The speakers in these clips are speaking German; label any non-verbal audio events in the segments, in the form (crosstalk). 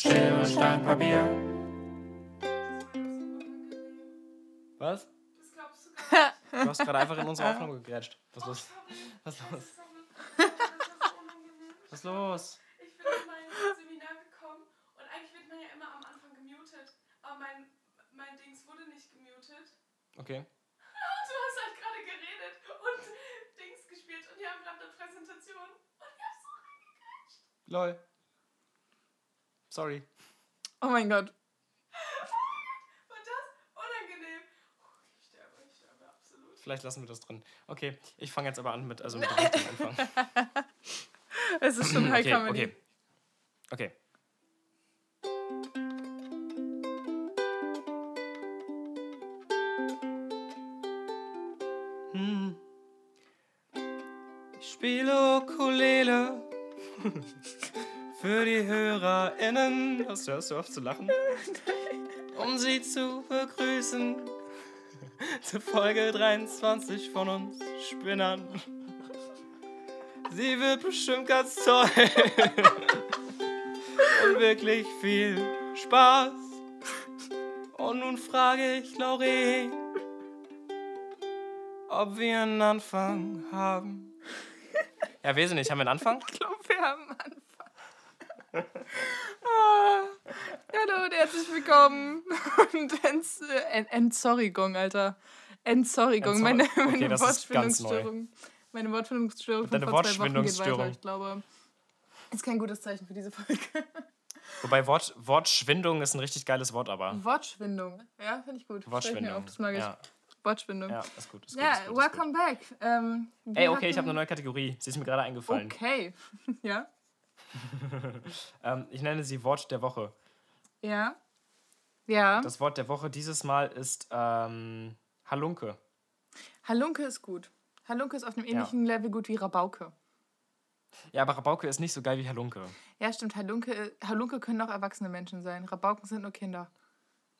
Schere, Stein, Papier. Was? Das glaubst du (laughs) gar nicht. Du hast gerade einfach in unsere Aufnahme gegrätscht. Was ist los? Was ist los? (laughs) Was ist los? Ich bin in mein Seminar gekommen und eigentlich wird man ja immer am Anfang gemutet. Aber mein, mein Dings wurde nicht gemutet. Okay. (laughs) Du hast halt gerade geredet und Dings gespielt und die haben gerade eine Präsentation. Und ich hab so reingekriegt. Lol. Sorry. Oh mein Gott. (laughs) War das unangenehm? Oh, ich sterbe, ich sterbe absolut. Vielleicht lassen wir das drin. Okay, ich fange jetzt aber an mit, also mit (laughs) dem richtigen Anfang. Es ist schon High Okay, Comedy. okay. Okay. Hm. Ich spiele Ukulele (laughs) HörerInnen. Hast du, hörst du auf zu lachen? (laughs) Um sie zu begrüßen. Zur Folge 23 von uns Spinnern. Sie wird bestimmt ganz toll. (laughs) Und wirklich viel Spaß. Und nun frage ich Laurie, ob wir einen Anfang haben. (laughs) Ja, nicht. Haben wir einen Anfang? Ich glaube, wir haben einen Anfang. Ah. Hallo und herzlich willkommen. (laughs) Und Ents, Ent- Entsorrigung, Alter. Entsorrigung. Entsor- Meine, Okay, meine neu. Wortfindungsstörung. Meine Wortfindungsstörung von Deine vor Wortschwindungsstörung. weiter. Ich glaube, ist kein gutes Zeichen für diese Folge. Wobei Wort, Wortschwindung ist ein richtig geiles Wort, aber. Wortschwindung. Ja, finde ich gut. Wortschwindung. Auf, das mag ich. Ja, Wortschwindung. ja, ist gut. Ist gut Ja, gut, ist welcome back. Ähm, Gut. Ey, okay, ich habe hatten- eine neue Kategorie. Sie ist mir gerade eingefallen. Okay. (laughs) ja. (laughs) Ähm, ich nenne sie Wort der Woche. Ja. Ja. Das Wort der Woche dieses Mal ist ähm, Halunke. Halunke ist gut. Halunke ist auf einem ähnlichen Level gut wie Rabauke. Ja, aber Rabauke ist nicht so geil wie Halunke. Ja, stimmt. Halunke, Halunke können auch erwachsene Menschen sein. Rabauken sind nur Kinder.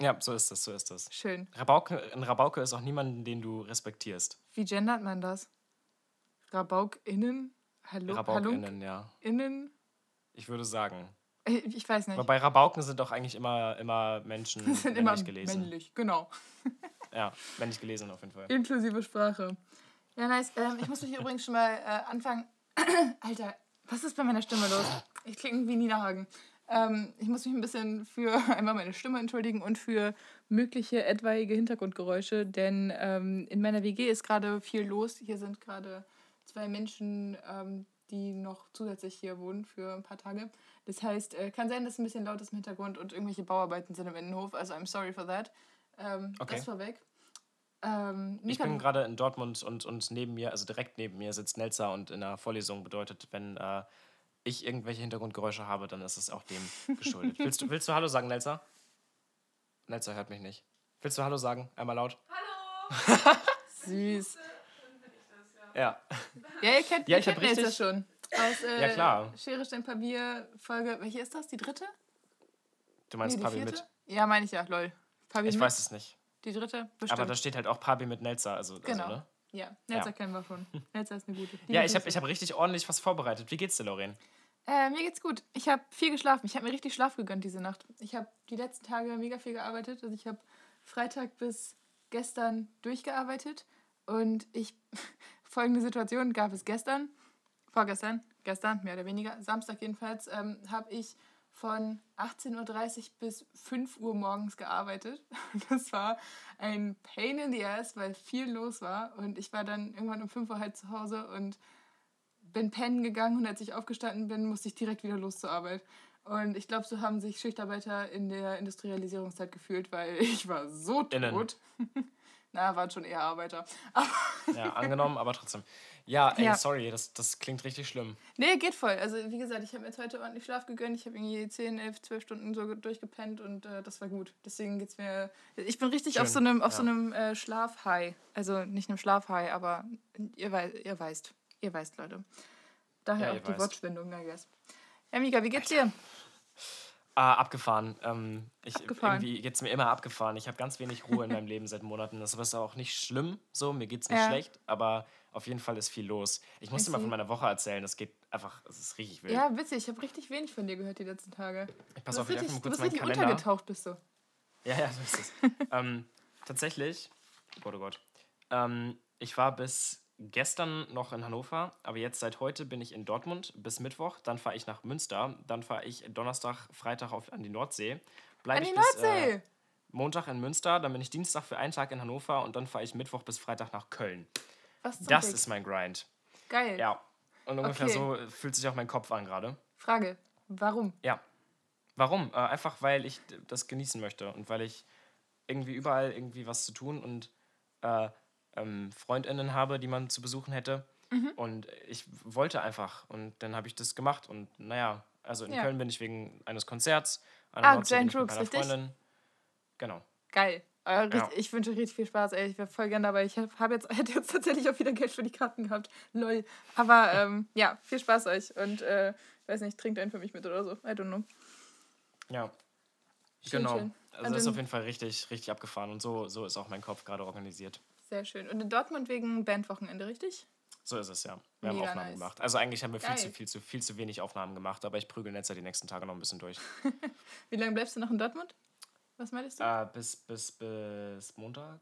Ja, so ist das, so ist das. Schön. Rabauke, ein Rabauke ist auch niemand, den du respektierst. Wie gendert man das? RabaukInnen? Hallo? RabaukInnen, ja. HalunkinnInnen? Ich würde sagen. Ich weiß nicht. Aber bei Rabauken sind doch eigentlich immer, immer Menschen (laughs) sind immer männlich gelesen. männlich, genau. (laughs) Ja, männlich gelesen auf jeden Fall. Inklusive Sprache. Ja, nice. Ähm, ich muss mich (laughs) übrigens schon mal äh, anfangen. (clears throat) Alter, was ist bei meiner Stimme los? Ich klinge wie Nina Hagen. Ähm, ich muss mich ein bisschen für einmal meine Stimme entschuldigen und für mögliche etwaige Hintergrundgeräusche, denn ähm, in meiner WG ist gerade viel los. Hier sind gerade zwei Menschen, ähm, die noch zusätzlich hier wohnen für ein paar Tage. Das heißt, äh, kann sein, dass es ein bisschen laut ist im Hintergrund und irgendwelche Bauarbeiten sind im Innenhof. Also I'm sorry for that. Ähm, Okay. Das vorweg. Ähm, Ich bin gerade in Dortmund und, und neben mir, also direkt neben mir, sitzt Nelza und in der Vorlesung bedeutet, wenn äh, ich irgendwelche Hintergrundgeräusche habe, dann ist es auch dem geschuldet. (laughs) willst, du, willst du Hallo sagen, Nelza? Nelza hört mich nicht. Willst du Hallo sagen? Einmal laut? Hallo! (laughs) süß. Dann bin ich das, ja. Ja. Ihr kennt, Ja, ihr kennt richtig- schon. Aus äh, Ja, klar. Schere, Stein, Papier, Folge. Welche ist das? Die dritte? Du meinst die Pabi vierte? mit? Ja, meine ich ja, lol. Pabi Ich mit? weiß es nicht. Die dritte? Bestimmt. Aber da steht halt auch Pabi mit Nelza. Also, Genau. also, ne? ja, Nelsa Ja. kennen wir schon. (laughs) Nelsa ist eine gute. Liebe Ja, ich habe hab richtig ordentlich was vorbereitet. Wie geht's dir, Lorraine? Äh, mir geht's gut. Ich habe viel geschlafen. Ich habe mir richtig Schlaf gegönnt diese Nacht. Ich habe die letzten Tage mega viel gearbeitet. Also ich habe Freitag bis gestern durchgearbeitet. Und ich, folgende Situation gab es gestern, vorgestern, gestern, mehr oder weniger, Samstag jedenfalls, ähm, habe ich von 18.30 Uhr bis 5 Uhr morgens gearbeitet. (laughs) Das war ein Pain in the Ass, weil viel los war. Und ich war dann irgendwann um 5 Uhr halt zu Hause und bin pennen gegangen und als ich aufgestanden bin, musste ich direkt wieder los zur Arbeit. Und ich glaube, so haben sich Schichtarbeiter in der Industrialisierungszeit gefühlt, weil (laughs) ich war so tot. (laughs) Na, waren schon eher Arbeiter. (laughs) Ja, angenommen, aber trotzdem. Ja, ey, Ja. sorry, das, das klingt richtig schlimm. nee, geht voll. Also wie gesagt, ich habe mir jetzt heute ordentlich Schlaf gegönnt. Ich habe irgendwie 10, 11, 12 Stunden so durchgepennt und äh, das war gut. Deswegen geht's mir... Ich bin richtig auf Schön, so einem, auf ja. so einem äh, Schlafhigh. Also nicht einem Schlafhigh, aber ihr, wei ihr weißt. Ihr weißt, Leute. Daher Ja, auch die weißt. Wortschwindung, I guess. Ja, Mika, wie geht's dir? Ah, abgefahren. Ähm, ich, Abgefahren. Irgendwie geht es mir immer abgefahren. Ich habe ganz wenig Ruhe in meinem Leben seit Monaten. Das ist auch nicht schlimm, so, mir geht es nicht Ja. schlecht, aber auf jeden Fall ist viel los. Ich muss I dir mal von meiner Woche erzählen, das geht einfach, es ist richtig wild. Ja, witzig. Ich habe richtig wenig von dir gehört die letzten Tage. ich pass du auf, ich richtig, mal du kurz bist meinen Kalender. untergetaucht, bist du. Ja, ja, so ist es. (laughs) ähm, tatsächlich, oh Gott, oh Gott. Ähm, ich war bis gestern noch in Hannover, aber jetzt seit heute bin ich in Dortmund bis Mittwoch. Dann fahre ich nach Münster. Dann fahre ich Donnerstag, Freitag auf, an die Nordsee. Bleib An die ich bis, Nordsee! Äh, Montag in Münster, dann bin ich Dienstag für einen Tag in Hannover und dann fahre ich Mittwoch bis Freitag nach Köln. Was Das Fick? ist mein Grind. Geil. Ja. Und ungefähr Okay. so fühlt sich auch mein Kopf an gerade. Frage. Warum? Ja. Warum? Äh, einfach, weil ich das genießen möchte und weil ich irgendwie überall irgendwie was zu tun und äh, ähm, FreundInnen habe, die man zu besuchen hätte. Mhm. Und ich wollte einfach und dann habe ich das gemacht. Und naja, also in Ja. Köln bin ich wegen eines Konzerts. An Ah, Nordsee bin Giant ich mit Rooks, meiner richtig? Freundin. Genau. Geil. Äh, richtig, Ja. Ich wünsche richtig viel Spaß, ey. Ich wäre voll gern dabei. Ich hab, jetzt, (laughs) hätte jetzt tatsächlich auch wieder Geld für die Karten gehabt. Lol. Aber (laughs) ähm, ja, viel Spaß euch. Und äh, weiß nicht, trinkt einen für mich mit oder so. I don't know. Ja. Schön, genau. schön. Also das ist auf jeden Fall richtig, richtig abgefahren. Und so, so ist auch mein Kopf gerade organisiert. Sehr schön. Und in Dortmund wegen Bandwochenende, richtig? So ist es, ja. Wir haben Mega Aufnahmen nice. gemacht. Also eigentlich haben wir viel zu, viel, zu, viel zu wenig Aufnahmen gemacht, aber ich prügel Netzer die nächsten Tage noch ein bisschen durch. (laughs) Wie lange bleibst du noch in Dortmund? Was meintest du? Äh, bis, bis, bis Montag?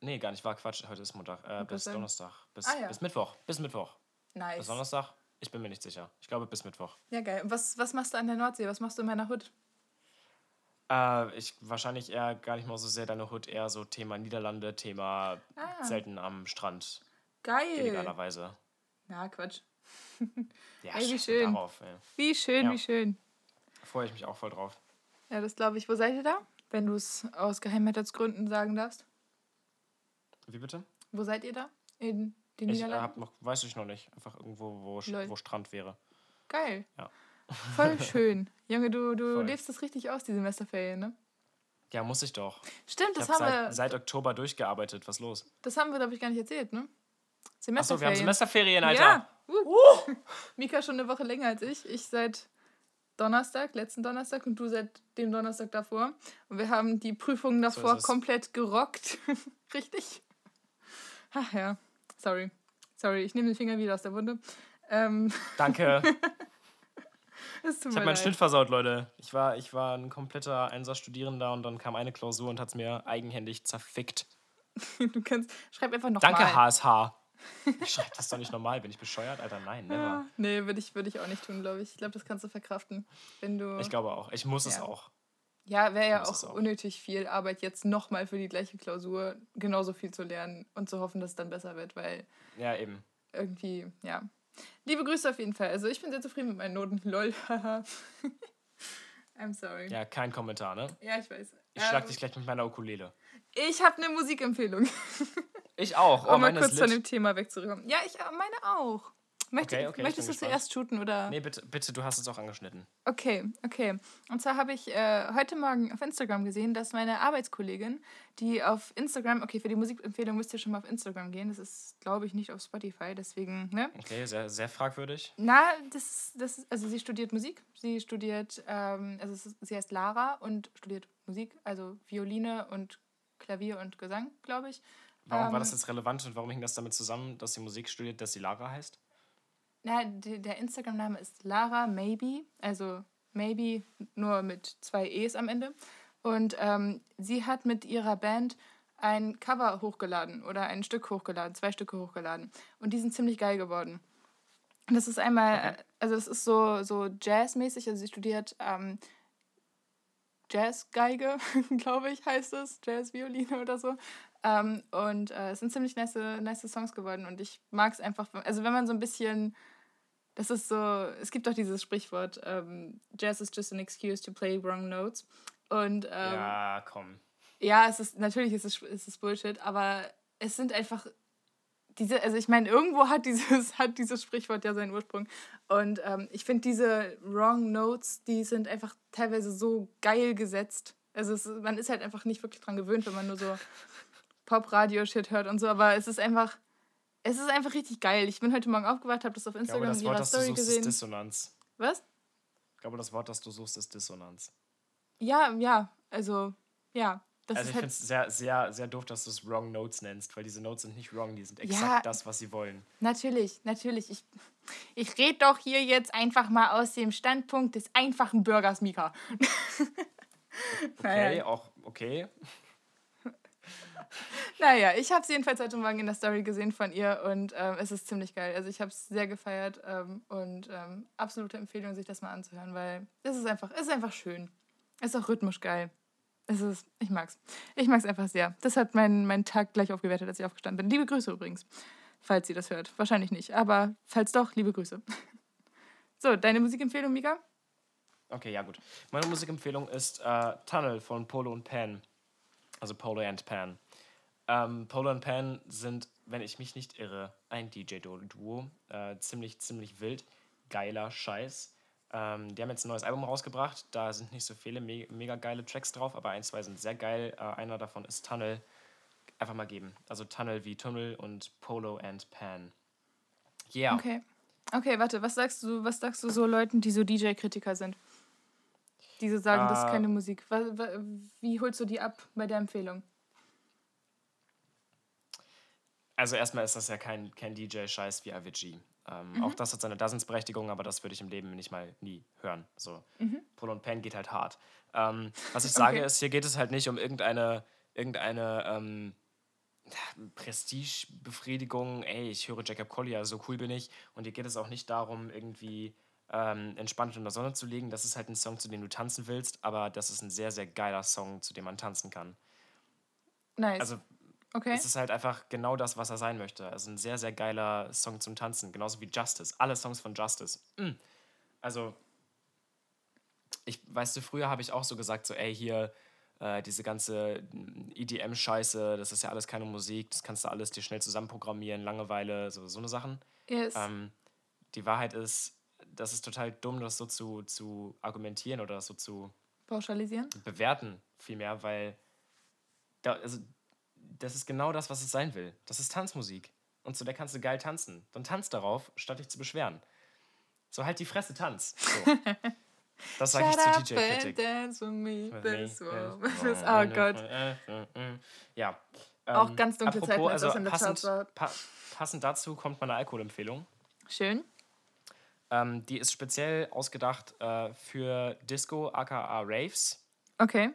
Nee, gar nicht, war Quatsch. Heute ist Montag. Äh, bis sagen. Donnerstag. Bis, Ah, ja. bis Mittwoch. Bis Mittwoch. nice. Bis Donnerstag? Ich bin mir nicht sicher. Ich glaube bis Mittwoch. Ja, geil. Und was, was machst du an der Nordsee? Was machst du in meiner Hut? Äh, ich wahrscheinlich eher gar nicht mal so sehr deine Hood, eher so Thema Niederlande, Thema Ah. Zelten am Strand. Geil. Illegalerweise. Na, Quatsch. (laughs) Ja, Ey, wie schön. Darauf, ey. Wie schön, Ja. wie schön. Freue ich mich auch voll drauf. Ja, das glaube ich. Wo seid ihr da? Wenn du es aus Geheimhaltsgründen sagen darfst. Wie bitte? Wo seid ihr da? In den Ich äh, Niederlanden? hab noch, weiß ich noch nicht. Einfach irgendwo, wo, wo Strand wäre. Geil. Ja. Voll (laughs) schön. Junge, du, du Voll. lebst das richtig aus, die Semesterferien, ne? Ja, muss ich doch. Stimmt, Ich das habe haben, seit, wir, seit Oktober durchgearbeitet. Was los? das haben wir, glaube ich, gar nicht erzählt, ne? Achso, Semesterferien. wir haben Semesterferien, Alter. Ja. Uh. Mika schon eine Woche länger als ich. Ich seit Donnerstag, letzten Donnerstag und du seit dem Donnerstag davor. Und wir haben die Prüfungen So davor es. komplett gerockt. (laughs) Richtig? Ach ja, sorry. Sorry, ich nehme den Finger wieder aus der Wunde. Ähm, Danke. (laughs) es Ich habe meinen. Schnitt versaut, Leute. Ich war, ich war ein kompletter Einsatzstudierender und dann kam eine Klausur und hat es mir eigenhändig zerfickt. (laughs) Du kannst, schreib einfach noch Danke, mal. HSH. Ich schreibe das doch nicht normal. Bin ich bescheuert? Alter, nein, never. Ja, nee, würde ich, würd ich auch nicht tun, glaube ich. Ich glaube, das kannst du verkraften. Wenn du. Ich glaube auch. Ich muss es Ja. auch. Ja, wäre ja auch, es auch. unnötig viel Arbeit, jetzt nochmal für die gleiche Klausur genauso viel zu lernen und zu hoffen, dass es dann besser wird, weil Ja, eben. irgendwie, ja. Liebe Grüße auf jeden Fall. Also ich bin sehr zufrieden mit meinen Noten. (laughs) Lol, haha. I'm sorry. Ja, kein Kommentar, ne? Ja, ich weiß. Ich schlag Ähm, dich gleich mit meiner Ukulele. Ich habe eine Musikempfehlung, Ich auch. Oh, um mal kurz von dem Thema wegzukommen. Ja, ich äh, meine auch. Möcht, Okay, okay, möchtest du zuerst shooten oder? Nee, bitte, bitte, du hast es auch angeschnitten. Okay, okay. Und zwar habe ich äh, heute Morgen auf Instagram gesehen, dass meine Arbeitskollegin, die auf Instagram, okay, für die Musikempfehlung müsst ihr schon mal auf Instagram gehen. Das ist, glaube ich, nicht auf Spotify, deswegen, ne? Okay, sehr, sehr fragwürdig. Na, das, das also sie studiert Musik. Sie studiert, ähm, also ist, sie heißt Lara und studiert Musik, also Violine und Klavier und Gesang, glaube ich. Warum war Ähm, das jetzt relevant und warum hing das damit zusammen, dass sie Musik studiert, dass sie Lara heißt? Na, der Instagram-Name ist Lara Maybe, also Maybe nur mit zwei E's am Ende. Und ähm, sie hat mit ihrer Band ein Cover hochgeladen oder ein Stück hochgeladen, zwei Stücke hochgeladen. Und die sind ziemlich geil geworden. Das ist einmal, Okay. also es ist so, so Jazz-mäßig, also sie studiert ähm, Jazzgeige, (laughs) glaube ich, heißt es, Jazzvioline oder so. Ähm, und äh, es sind ziemlich nice, nice Songs geworden und ich mag es einfach, also wenn man so ein bisschen, das ist so, es gibt doch dieses Sprichwort, ähm, Jazz is just an excuse to play wrong notes. Und ähm, ja. ja, komm. es ist, natürlich ist es, ist es Bullshit, aber es sind einfach diese, also ich meine, irgendwo hat dieses, (laughs) hat dieses Sprichwort ja seinen Ursprung. Und ähm, ich finde diese Wrong Notes, die sind einfach teilweise so geil gesetzt. Also es, man ist halt einfach nicht wirklich dran gewöhnt, wenn man nur so (laughs) Pop-Radio-Shit hört und so, aber es ist einfach, es ist einfach richtig geil. Ich bin heute Morgen aufgewacht, habe das auf Ich glaube, Instagram das in Wort, ihrer das du Story suchst, ist gesehen. Dissonanz. Was? Ich glaube, das Wort, das du suchst, ist Dissonanz. Ja, ja, also, ja. Das also ist ich halt, finde es sehr, sehr, sehr doof, dass du es Wrong Notes nennst, weil diese Notes sind nicht wrong, die sind exakt Ja. das, was sie wollen. Natürlich, natürlich. Ich, ich rede doch hier jetzt einfach mal aus dem Standpunkt des einfachen Bürgers, Mika. (laughs) Okay, Naja. auch okay. Naja, ich habe es jedenfalls heute Morgen in der Story gesehen von ihr und ähm, es ist ziemlich geil. Also ich habe es sehr gefeiert ähm, und ähm, absolute Empfehlung, sich das mal anzuhören, weil es ist einfach, es ist einfach schön. Es ist auch rhythmisch geil. Es ist, ich mag's. Ich mag's einfach sehr. Das hat meinen meinen Tag gleich aufgewertet, als ich aufgestanden bin. Liebe Grüße übrigens, falls sie das hört. Wahrscheinlich nicht, aber falls doch, liebe Grüße. (laughs) So, deine Musikempfehlung, Mika? Okay, ja gut. Meine Musikempfehlung ist äh, Tunnel von Polo und Pan. Also Polo and Pan. Ähm, Polo und Pan sind, wenn ich mich nicht irre, ein DJ-Duo. Äh, ziemlich, ziemlich wild. Geiler Scheiß. Ähm, die haben jetzt ein neues Album rausgebracht. Da sind nicht so viele me mega geile Tracks drauf, aber ein, zwei sind sehr geil. Äh, einer davon ist Tunnel. Einfach mal geben. Also Tunnel wie Tunnel und Polo and Pan. Yeah. Okay. Okay, warte, was sagst du, was sagst du so Leuten, die so DJ-Kritiker sind? Die so sagen, das ist Äh, keine Musik. Wie holst du die ab bei der Empfehlung? Also erstmal ist das ja kein, kein DJ-Scheiß wie Avicii. Ähm, Mhm. Auch das hat seine Daseinsberechtigung, aber das würde ich im Leben nicht mal nie hören. So. Polo und Pan geht halt hart. Ähm, was ich sage Mhm. Okay. ist, hier geht es halt nicht um irgendeine, irgendeine ähm, Prestigebefriedigung, ey, ich höre Jacob Collier, so cool bin ich. Und hier geht es auch nicht darum, irgendwie ähm, entspannt in der Sonne zu liegen. Das ist halt ein Song, zu dem du tanzen willst, aber das ist ein sehr, sehr geiler Song, zu dem man tanzen kann. Nice. Also okay. es ist halt einfach genau das, was er sein möchte. Also ein sehr, sehr geiler Song zum Tanzen. Genauso wie Justice. Alle Songs von Justice. Mm. Also, ich, weißt du, früher habe ich auch so gesagt, so, ey, hier, äh, diese ganze EDM-Scheiße, das ist ja alles keine Musik, das kannst du alles dir schnell zusammenprogrammieren, Langeweile, so, so eine Sachen. yes. Ähm, die Wahrheit ist, das ist total dumm, das so zu, zu argumentieren oder so zu Pauschalisieren? bewerten, vielmehr, weil da, also, das ist genau das, was es sein will. Das ist Tanzmusik. Und zu der kannst du geil tanzen. Dann tanz darauf, statt dich zu beschweren. So halt die Fresse, tanz. So. (laughs) Das sage ich Shut zur up and DJ-Kritik. dance with me. With This me, war- yes. this- Oh Gott. Ja. Auch ähm, ganz dunkle Zeiten, als das in der passend, Charts war. pa passend dazu kommt meine Alkoholempfehlung. Schön. Ähm, die ist speziell ausgedacht äh, für Disco, aka Raves. Okay.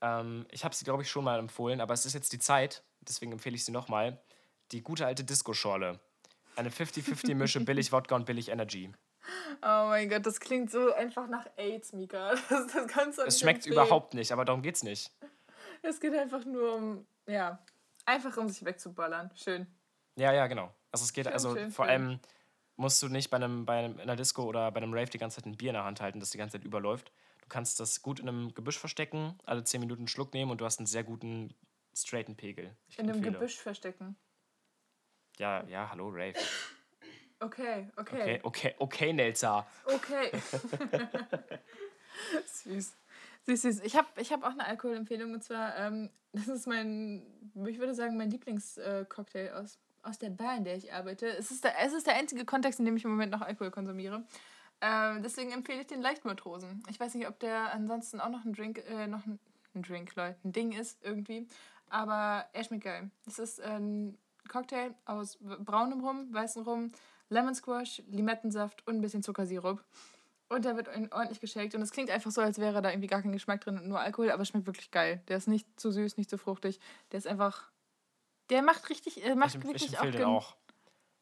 Ähm, ich habe sie, glaube ich, schon mal empfohlen, aber es ist jetzt die Zeit, deswegen empfehle ich sie nochmal. Die gute alte Disco-Schorle. Eine 50-50-Mische (laughs) billig Wodka und billig Energy. Oh mein Gott, das klingt so einfach nach AIDS, Mika. (laughs) Das, das kannst Es schmeckt empfehlen. überhaupt nicht, aber darum geht's nicht. Es geht einfach nur um, ja, einfach um sich wegzuballern. Schön. Ja, ja, genau. Also es geht, Schön, also schön, vor schön. allem musst du nicht bei einem, bei einem, in einer Disco oder bei einem Rave die ganze Zeit ein Bier in der Hand halten, das die ganze Zeit überläuft. Du kannst das gut in einem Gebüsch verstecken, alle 10 Minuten einen Schluck nehmen und du hast einen sehr guten, straighten Pegel. Ich In einem empfehle. Gebüsch verstecken. Ja, ja, hallo, Rave. Okay, Okay, okay. okay, okay, Nelza. Okay. (laughs) süß. Süß, süß. Ich habe ich hab auch eine Alkoholempfehlung und zwar, ähm, das ist mein, ich würde sagen, mein Lieblingscocktail aus, aus der Bar, in der ich arbeite. Es ist, der, es ist der einzige Kontext, in dem ich im Moment noch Alkohol konsumiere. Ähm, deswegen empfehle ich den Leichtmatrosen. Ich weiß nicht, ob der ansonsten auch noch ein Drink, äh, noch ein, ein Drink, Leute, ein Ding ist irgendwie. Aber er schmeckt geil. Es ist ein Cocktail aus braunem Rum, weißem Rum, Lemon Squash, Limettensaft und ein bisschen Zuckersirup. Und der wird ordentlich geshakt. Und es klingt einfach so, als wäre da irgendwie gar kein Geschmack drin und nur Alkohol, aber es schmeckt wirklich geil. Der ist nicht zu süß, nicht zu fruchtig. Der ist einfach. Der macht richtig. Er macht Ich, wirklich ich empfehle den auch.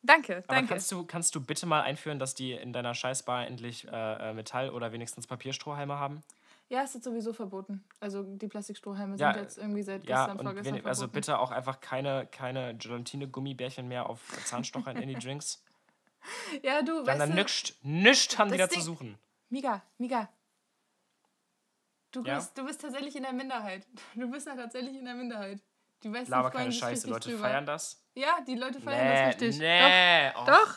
Danke, Aber danke. kannst du, kannst du bitte mal einführen, dass die in deiner Scheißbar endlich äh, äh, Metall- oder wenigstens Papierstrohhalme haben? Ja, es ist sowieso verboten. Also die Plastikstrohhalme Ja, sind jetzt irgendwie seit Ja, gestern, vorgestern wenig, also bitte auch einfach keine, keine Gelatine-Gummibärchen mehr auf Zahnstochern in die (laughs) Drinks. Ja, du, Dann weißt dann du, nichts nichts haben das wieder zu suchen. Miga, Miga. Du Ja? bist, du bist tatsächlich in der Minderheit. Du bist ja tatsächlich in der Minderheit. Die Westen Laber keine Scheiße, Leute drüber. feiern das. Ja, die Leute feiern Nee, das richtig. nee. Doch, oh, doch.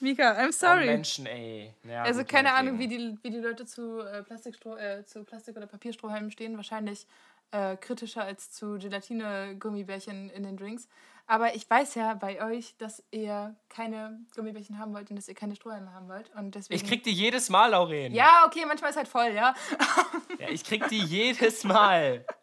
Mika, I'm Oh, sorry. Menschen, ey. Ja, also gut, keine Ahnung, wie die, wie die Leute zu, äh, Plastikstroh, äh, zu Plastik- oder Papierstrohhalmen stehen. Wahrscheinlich äh, kritischer als zu Gelatine-Gummibärchen in den Drinks. Aber ich weiß ja bei euch, dass ihr keine Gummibärchen haben wollt und dass ihr keine Strohhalme haben wollt. Und deswegen. Ich krieg die jedes Mal, Lauren. Ja, okay, manchmal ist halt voll, ja. ja ich krieg die jedes Mal. (laughs)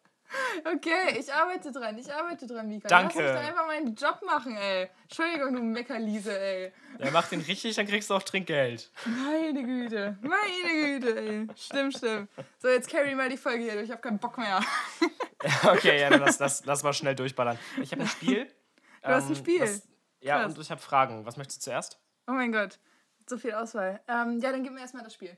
Okay, ich arbeite dran, ich arbeite dran, Mika. Danke. Lass mich doch einfach meinen Job machen, ey. Entschuldigung, du Meckerliese, ey. Ja, mach den richtig, dann kriegst du auch Trinkgeld. Meine Güte, meine Güte, ey. Stimmt, stimmt. So, jetzt carry mal die Folge hier durch, ich hab keinen Bock mehr. (laughs) okay, ja, dann lass, lass, lass mal schnell durchballern. Ich habe ein Spiel. Du hast ein Spiel? Was, ja, Krass. und ich habe Fragen. Was möchtest du zuerst? Oh mein Gott, so viel Auswahl. Ähm, ja, dann gib mir erstmal das Spiel.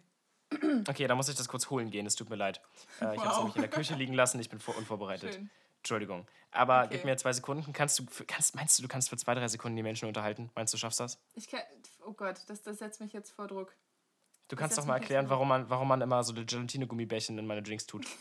Okay, da muss ich das kurz holen gehen, es tut mir leid. Äh, ich habe es Wow. nämlich in der Küche liegen lassen, ich bin vor unvorbereitet. Schön. Entschuldigung. Aber Okay. gib mir zwei Sekunden. Kannst du, kannst, meinst du, du kannst für zwei, drei Sekunden die Menschen unterhalten? Meinst du, du schaffst das? Ich kann, oh Gott, das, das setzt mich jetzt vor Druck. Du kannst doch mal erklären, warum man, warum man immer so Gelatine-Gummibärchen in meine Drinks tut. (laughs)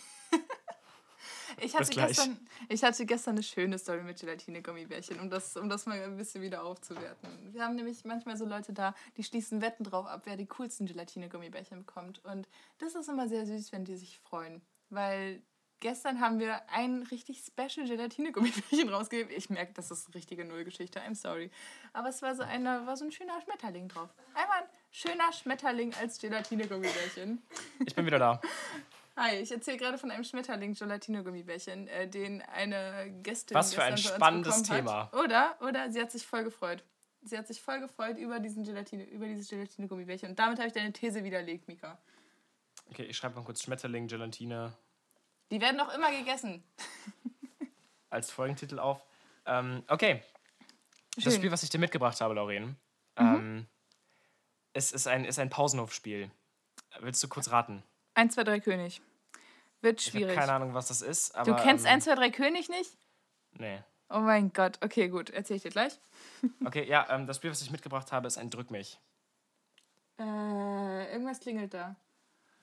Ich hatte, gleich. gestern, ich hatte gestern eine schöne Story mit Gelatine-Gummibärchen, um das, um das mal ein bisschen wieder aufzuwerten. Wir haben nämlich manchmal so Leute da, die schließen Wetten drauf ab, wer die coolsten Gelatine-Gummibärchen bekommt. Und das ist immer sehr süß, wenn die sich freuen. Weil gestern haben wir ein richtig special Gelatine-Gummibärchen (laughs) rausgegeben. Ich merke, das ist eine richtige Nullgeschichte, I'm sorry. Aber es war so, eine, war so ein schöner Schmetterling drauf. Einmal ein schöner Schmetterling als Gelatine-Gummibärchen. Ich bin wieder da. (laughs) Hi, ich erzähle gerade von einem Schmetterling Gelatino-Gummibärchen, äh, den eine Gästin Was für ein spannendes Thema. Hat. Oder? Oder sie hat sich voll gefreut. Sie hat sich voll gefreut über diesen Gelatine, über dieses Gelatine-Gummibärchen. Und damit habe ich deine These widerlegt, Mika. Okay, ich schreibe mal kurz Schmetterling, Gelatine Die werden doch immer gegessen. (laughs) als Folgentitel auf. Ähm, okay, das Schön. Spiel, was ich dir mitgebracht habe, Lauren, ähm, es ist ein, ist ein Pausenhofspiel. Willst du kurz raten? 1, 2, 3 König. Wird Ich habe schwierig. keine Ahnung, was das ist. Aber, du kennst ähm, 1, 2, 3 König nicht? Nee. Oh mein Gott. Okay, gut. Erzähl ich dir gleich. (laughs) Okay, ja, ähm, das Spiel, was ich mitgebracht habe, ist ein Drück mich. Äh, irgendwas klingelt da.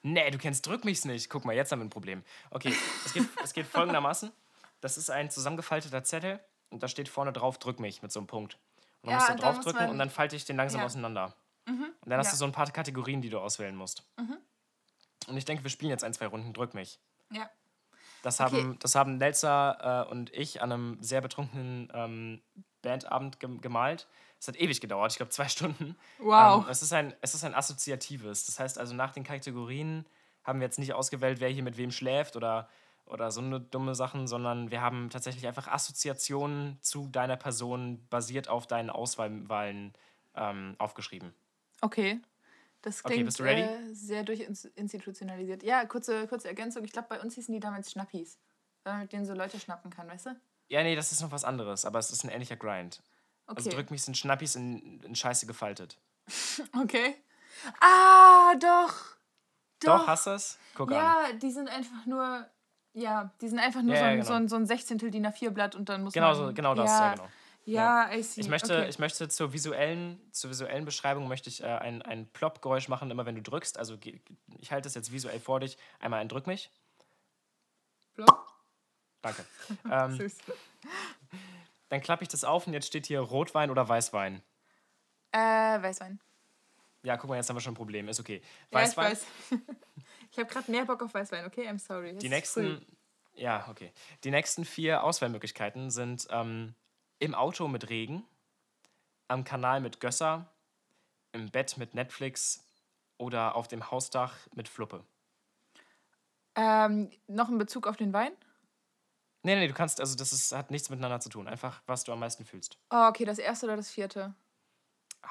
Nee, du kennst Drück mich's nicht. Guck mal, jetzt haben wir ein Problem. Okay, es geht, es geht folgendermaßen. Das ist ein zusammengefalteter Zettel und da steht vorne drauf Drück mich mit so einem Punkt. Und dann Ja, musst du draufdrücken und dann falte ich den langsam Ja. auseinander. Und dann hast ja. du so ein paar Kategorien, die du auswählen musst. Und ich denke, wir spielen jetzt ein, zwei Runden Drück mich. Ja. Das Okay. haben, das haben Nelsa äh, und ich an einem sehr betrunkenen ähm, Bandabend gem gemalt. Es hat ewig gedauert, ich glaube zwei (laughs) Stunden. Wow. Ähm, es, ist ein, es ist ein assoziatives. Das heißt also, nach den Kategorien haben wir jetzt nicht ausgewählt, wer hier mit wem schläft oder, oder so eine dumme Sachen, sondern wir haben tatsächlich einfach Assoziationen zu deiner Person basiert auf deinen Auswahlen ähm, aufgeschrieben. Okay. Das Okay, klingt bist du ready? Äh, sehr durchinstitutionalisiert. Ja, kurze, kurze Ergänzung. Ich glaube, bei uns hießen die damals Schnappis. Weil man mit denen so Leute schnappen kann, weißt du? Ja, nee, das ist noch was anderes, aber es ist ein ähnlicher Grind. Okay. Also drück mich sind Schnappis in, in Scheiße gefaltet. (laughs) Okay. Ah, doch. Doch, hast du es? Guck an. Ja, die sind einfach nur. Ja, die sind einfach nur Ja, so, ja, ein, genau. so, ein, so ein Sechzehntel DIN A4-Blatt und dann muss Genau, man. so, genau das, ja, ja, genau. Ja, I see. Ich möchte, okay. ich möchte zur visuellen, zur visuellen Beschreibung möchte ich äh, ein, ein Plop-Geräusch machen, immer wenn du drückst. Also ich halte es jetzt visuell vor dich. Einmal ein Drück mich. Plop. Danke. (laughs) ähm, Süß. dann klappe ich das auf und jetzt steht hier Rotwein oder Weißwein. Äh, Weißwein. Ja, guck mal, jetzt haben wir schon ein Problem. Ist okay. Ja, ich Weißwein. weiß. (laughs) ich habe gerade mehr Bock auf Weißwein, okay? I'm sorry. Die nächsten, früh. ja, okay. Die nächsten vier Auswahlmöglichkeiten sind ähm, im Auto mit Regen, am Kanal mit Gösser, im Bett mit Netflix oder auf dem Hausdach mit Fluppe. Ähm, noch in Bezug auf den Wein? Nee, nee, du kannst, also das ist, hat nichts miteinander zu tun. Einfach, was du am meisten fühlst. Oh, okay, das erste oder das vierte?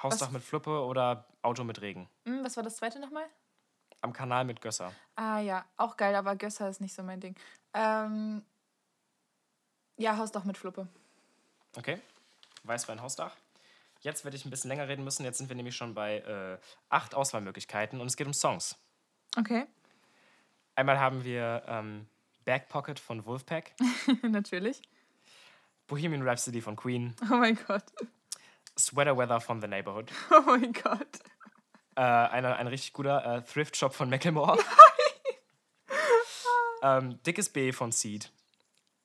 Hausdach mit Fluppe oder Auto mit Regen. Hm, was war das zweite nochmal? Am Kanal mit Gösser. Ah ja, auch geil, aber Gösser ist nicht so mein Ding. Ähm, ja, Hausdach mit Fluppe. Okay. Weißwein, Hausdach. Jetzt werde ich ein bisschen länger reden müssen. Jetzt sind wir nämlich schon bei äh, acht Auswahlmöglichkeiten und es geht um Songs. Okay, Einmal haben wir ähm, Backpocket von Wolfpack, (laughs) natürlich. Bohemian Rhapsody von Queen, Oh mein Gott. Sweater Weather von The Neighborhood, (laughs) Oh mein Gott. äh, einer, ein richtig guter äh, Thrift Shop von Macklemore, (laughs) ähm, Dickes B von Seed,